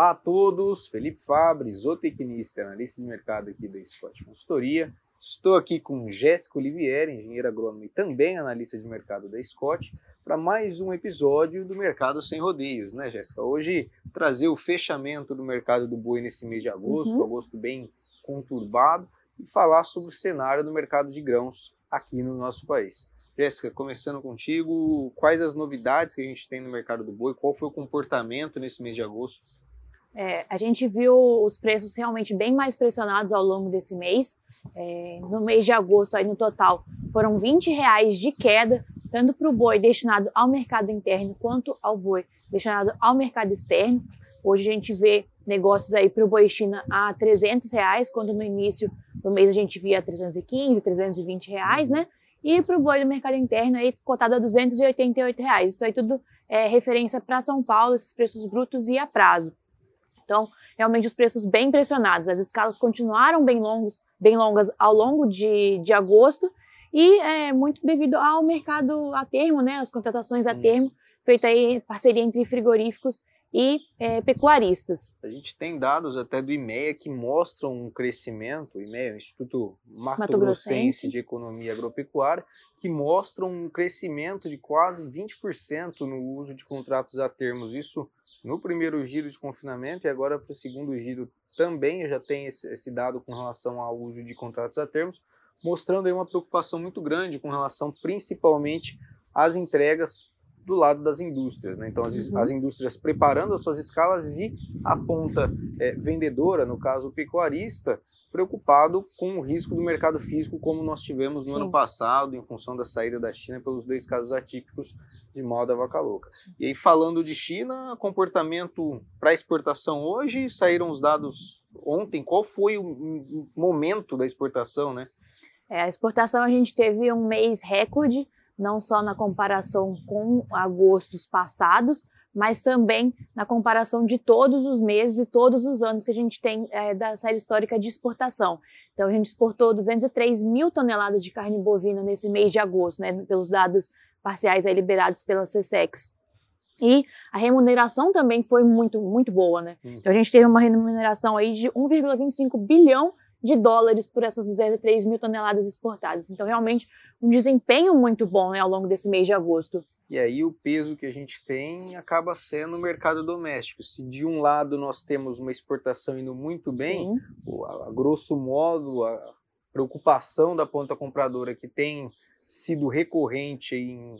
Olá a todos, Felipe Fabre, zootecnista, analista de mercado aqui da Scott Consultoria. Estou aqui com Jéssica Olivieri, engenheira agrônoma e também analista de mercado da Scott, para mais um episódio do Mercado Sem Rodeios, né, Jéssica? Hoje trazer o fechamento do mercado do boi nesse mês de agosto, uhum. agosto bem conturbado, e falar sobre o cenário do mercado de grãos aqui no nosso país. Jéssica, começando contigo, quais as novidades que a gente tem no mercado do boi? Qual foi o comportamento nesse mês de agosto? É, a gente viu os preços realmente bem mais pressionados ao longo desse mês. É, no mês de agosto, aí no total, foram 20 reais de queda, tanto para o boi destinado ao mercado interno quanto ao boi destinado ao mercado externo. Hoje a gente vê negócios aí para o boi China a 300 reais, quando no início do mês a gente via 315, 320 reais, né? E para o boi do mercado interno aí cotado a 288 reais. Isso aí tudo é referência para São Paulo, esses preços brutos e a prazo. Então, realmente os preços bem pressionados. As escalas continuaram bem, longos, bem longas ao longo de, de agosto e é muito devido ao mercado a termo, né, as contratações a termo, feita aí parceria entre frigoríficos e é, pecuaristas. A gente tem dados até do IMEA que mostram um crescimento, o IMEA, o Instituto Mato, Grossense de Economia Agropecuária, que mostram um crescimento de quase 20% no uso de contratos a termos. Isso no primeiro giro de confinamento e agora para o segundo giro também já tem esse, esse, dado com relação ao uso de contratos a termos, mostrando aí uma preocupação muito grande com relação principalmente às entregas do lado das indústrias. Né? Então, as, uhum. as, indústrias preparando as suas escalas e a ponta é, vendedora, no caso o pecuarista, preocupado com o risco do mercado físico, como nós tivemos no Sim. ano passado, em função da saída da China pelos dois casos atípicos de mal da vaca louca. E aí, falando de China, comportamento para exportação hoje, saíram os dados ontem. Qual foi o momento da exportação, né? É, a exportação a gente teve um mês recorde, não só na comparação com agostos passados, mas também na comparação de todos os meses e todos os anos que a gente tem é, da série histórica de exportação. Então, a gente exportou 203 mil toneladas de carne bovina nesse mês de agosto, né, pelos dados parciais liberados pela CSEX. E a remuneração também foi muito, muito boa, né? Hum. Então, a gente teve uma remuneração aí de 1,25 bilhão de dólares por essas 203 mil toneladas exportadas. Então, realmente, um desempenho muito bom né, ao longo desse mês de agosto. E aí o peso que a gente tem acaba sendo o mercado doméstico. Se de um lado nós temos uma exportação indo muito bem, a, a grosso modo, a preocupação da ponta compradora que tem sido recorrente em,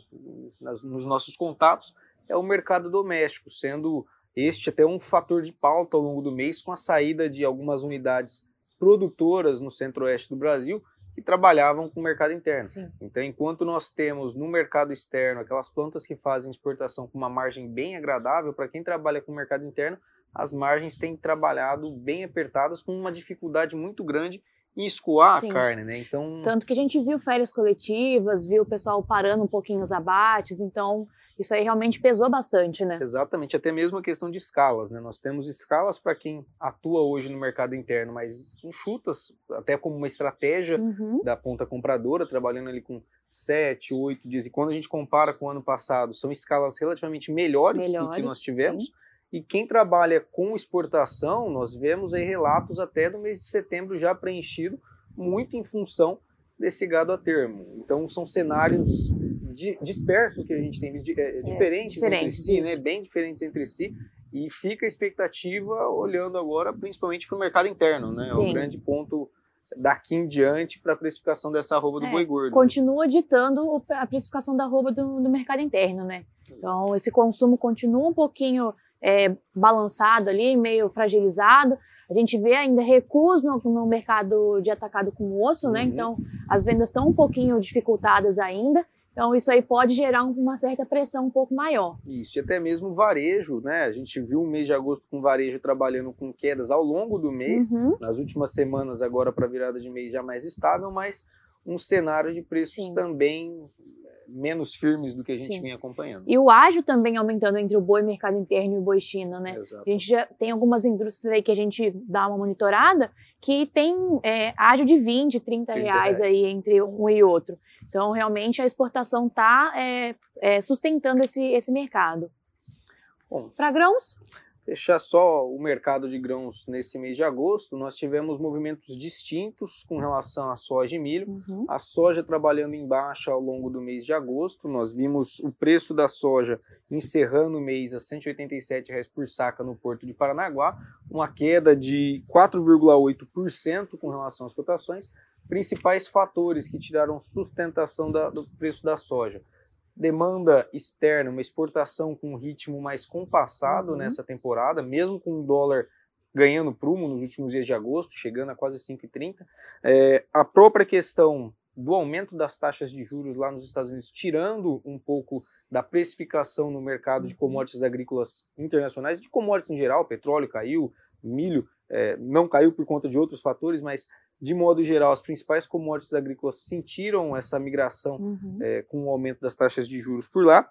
nas, nos nossos contatos é o mercado doméstico, sendo este até um fator de pauta ao longo do mês com a saída de algumas unidades produtoras no centro-oeste do Brasil que trabalhavam com o mercado interno. Sim. Então, enquanto nós temos no mercado externo aquelas plantas que fazem exportação com uma margem bem agradável, para quem trabalha com o mercado interno, as margens têm trabalhado bem apertadas com uma dificuldade muito grande em escoar Sim. a carne, né? Então... Tanto que a gente viu férias coletivas, viu o pessoal parando um pouquinho os abates, então isso aí realmente pesou bastante, né? Exatamente, até mesmo a questão de escalas, né? Nós temos escalas para quem atua hoje no mercado interno, mas enxutas, até como uma estratégia uhum. da ponta compradora, trabalhando ali com sete, oito dias. E quando a gente compara com o ano passado, são escalas relativamente melhores, melhores do que nós tivemos. Sim. E quem trabalha com exportação, nós vemos aí relatos até do mês de setembro já preenchido, muito em função desse gado a termo. Então são cenários dispersos que a gente tem, é, é, diferentes, diferentes entre si, né? bem diferentes entre si, e fica a expectativa olhando agora principalmente para o mercado interno, né? Sim. É o grande ponto daqui em diante para a precificação dessa arroba do é, boi gordo. Continua ditando a precificação da arroba do, do mercado interno, né? Então esse consumo continua um pouquinho é, balançado ali, meio fragilizado. A gente vê ainda recuos no, no mercado de atacado com osso, né? uhum. Então, as vendas estão um pouquinho dificultadas ainda. Então, isso aí pode gerar uma certa pressão um pouco maior. Isso, e até mesmo varejo, né? A gente viu o mês de agosto com varejo trabalhando com quedas ao longo do mês, uhum. nas últimas semanas, agora para virada de mês já mais estável, mas um cenário de preços Sim. também menos firmes do que a gente Sim. vinha acompanhando. E o ágio também aumentando entre o boi mercado interno e o boi China, né? Exato. A gente já tem algumas indústrias aí que a gente dá uma monitorada que tem é, ágio de 20, 30, 30 reais, reais, aí entre um e outro. Então, realmente, a exportação está é, é, sustentando esse, esse mercado. Para grãos? Fechar só o mercado de grãos nesse mês de agosto, nós tivemos movimentos distintos com relação à soja e milho. Uhum. A soja trabalhando em baixa ao longo do mês de agosto. Nós vimos o preço da soja encerrando o mês a R$ 187,00 por saca no porto de Paranaguá, uma queda de 4,8% com relação às cotações. Principais fatores que tiraram sustentação da, do preço da soja demanda externa, uma exportação com um ritmo mais compassado uhum. nessa temporada, mesmo com o dólar ganhando prumo nos últimos dias de agosto, chegando a quase 5,30. É, a própria questão do aumento das taxas de juros lá nos Estados Unidos, tirando um pouco da precificação no mercado de uhum. commodities agrícolas internacionais, de commodities em geral, petróleo caiu, milho é, não caiu por conta de outros fatores, mas de modo geral, as principais commodities agrícolas sentiram essa migração uhum. é, com o aumento das taxas de juros por lá,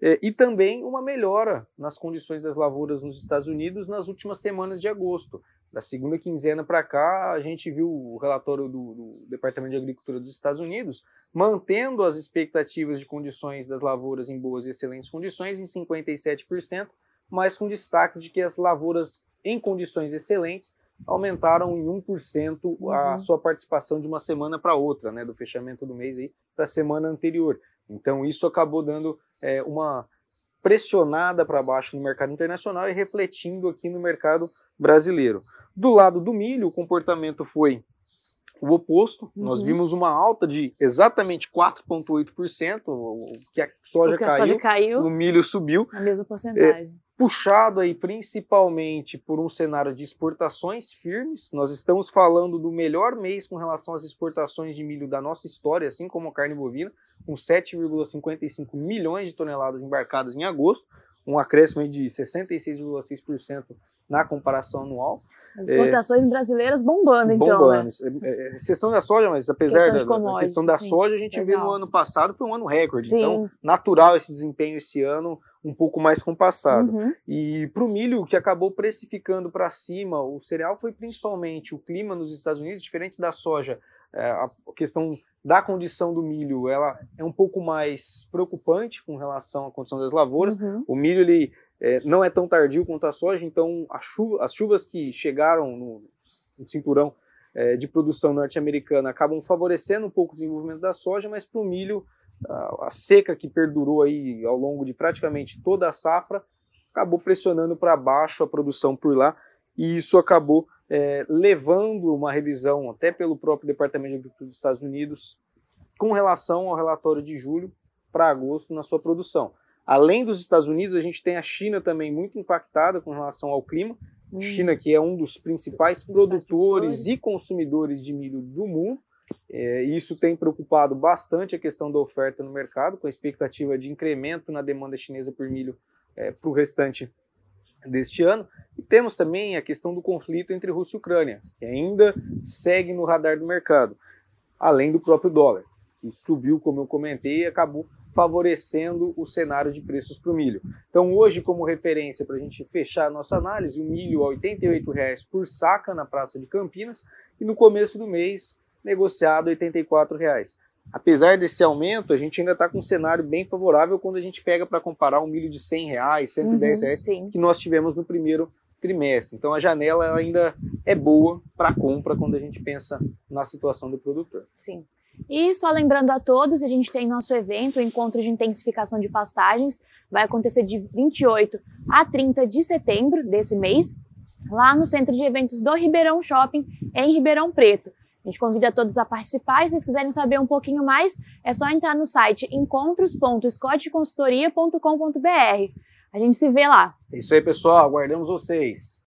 é, e também uma melhora nas condições das lavouras nos Estados Unidos nas últimas semanas de agosto. Da segunda quinzena para cá, a gente viu o relatório do, do Departamento de Agricultura dos Estados Unidos mantendo as expectativas de condições das lavouras em boas e excelentes condições em 57%, mas com destaque de que as lavouras em condições excelentes, aumentaram em 1% a uhum. sua participação de uma semana para outra, né, do fechamento do mês para a semana anterior. Então isso acabou dando é, uma pressionada para baixo no mercado internacional e refletindo aqui no mercado brasileiro. Do lado do milho, o comportamento foi o oposto. Uhum. Nós vimos uma alta de exatamente 4,8%, o que a soja, que a caiu, soja caiu, o milho subiu. A mesma porcentagem. É, puxado aí principalmente por um cenário de exportações firmes. Nós estamos falando do melhor mês com relação às exportações de milho da nossa história, assim como a carne bovina, com 7,55 milhões de toneladas embarcadas em agosto, um acréscimo de 66,6% na comparação anual. As exportações é, brasileiras bombando, então. Bombando. Né? É, é, exceção da soja, mas apesar da, questão da sim. soja, a gente Legal. vê no ano passado foi um ano recorde. Sim. Então, natural esse desempenho esse ano um pouco mais compassado. Uhum. E para o milho, que acabou precificando para cima, o cereal foi principalmente o clima nos Estados Unidos, diferente da soja. É, a questão da condição do milho, ela é um pouco mais preocupante com relação à condição das lavouras. Uhum. O milho ele é, não é tão tardio quanto a soja, então a chuva, as chuvas que chegaram no, no cinturão é, de produção norte-americana acabam favorecendo um pouco o desenvolvimento da soja, mas para o milho a, seca que perdurou aí ao longo de praticamente toda a safra acabou pressionando para baixo a produção por lá e isso acabou é, levando uma revisão até pelo próprio Departamento de Agricultura dos Estados Unidos com relação ao relatório de julho para agosto na sua produção. Além dos Estados Unidos, a gente tem a China também muito impactada com relação ao clima. Hum. China, que é um dos principais, produtores, produtores e consumidores de milho do mundo, é, isso tem preocupado bastante a questão da oferta no mercado, com a expectativa de incremento na demanda chinesa por milho é, para o restante deste ano. E temos também a questão do conflito entre Rússia e Ucrânia, que ainda segue no radar do mercado, além do próprio dólar, que subiu, como eu comentei, e acabou favorecendo o cenário de preços para o milho. Então, hoje, como referência para a gente fechar a nossa análise, o milho a R$ 88,00 por saca na Praça de Campinas, e no começo do mês, negociado R$ 84,00. Apesar desse aumento, a gente ainda está com um cenário bem favorável quando a gente pega para comparar um milho de 100 reais, 110 uhum, reais que nós tivemos no primeiro trimestre. Então a janela ainda é boa para compra quando a gente pensa na situação do produtor. Sim. E só lembrando a todos, a gente tem nosso evento, o Encontro de Intensificação de Pastagens, vai acontecer de 28 a 30 de setembro desse mês, lá no Centro de Eventos do Ribeirão Shopping, em Ribeirão Preto. A gente convida todos a participar. Se vocês quiserem saber um pouquinho mais, é só entrar no site encontros.scottconsultoria.com.br. A gente se vê lá. É isso aí, pessoal. Aguardamos vocês.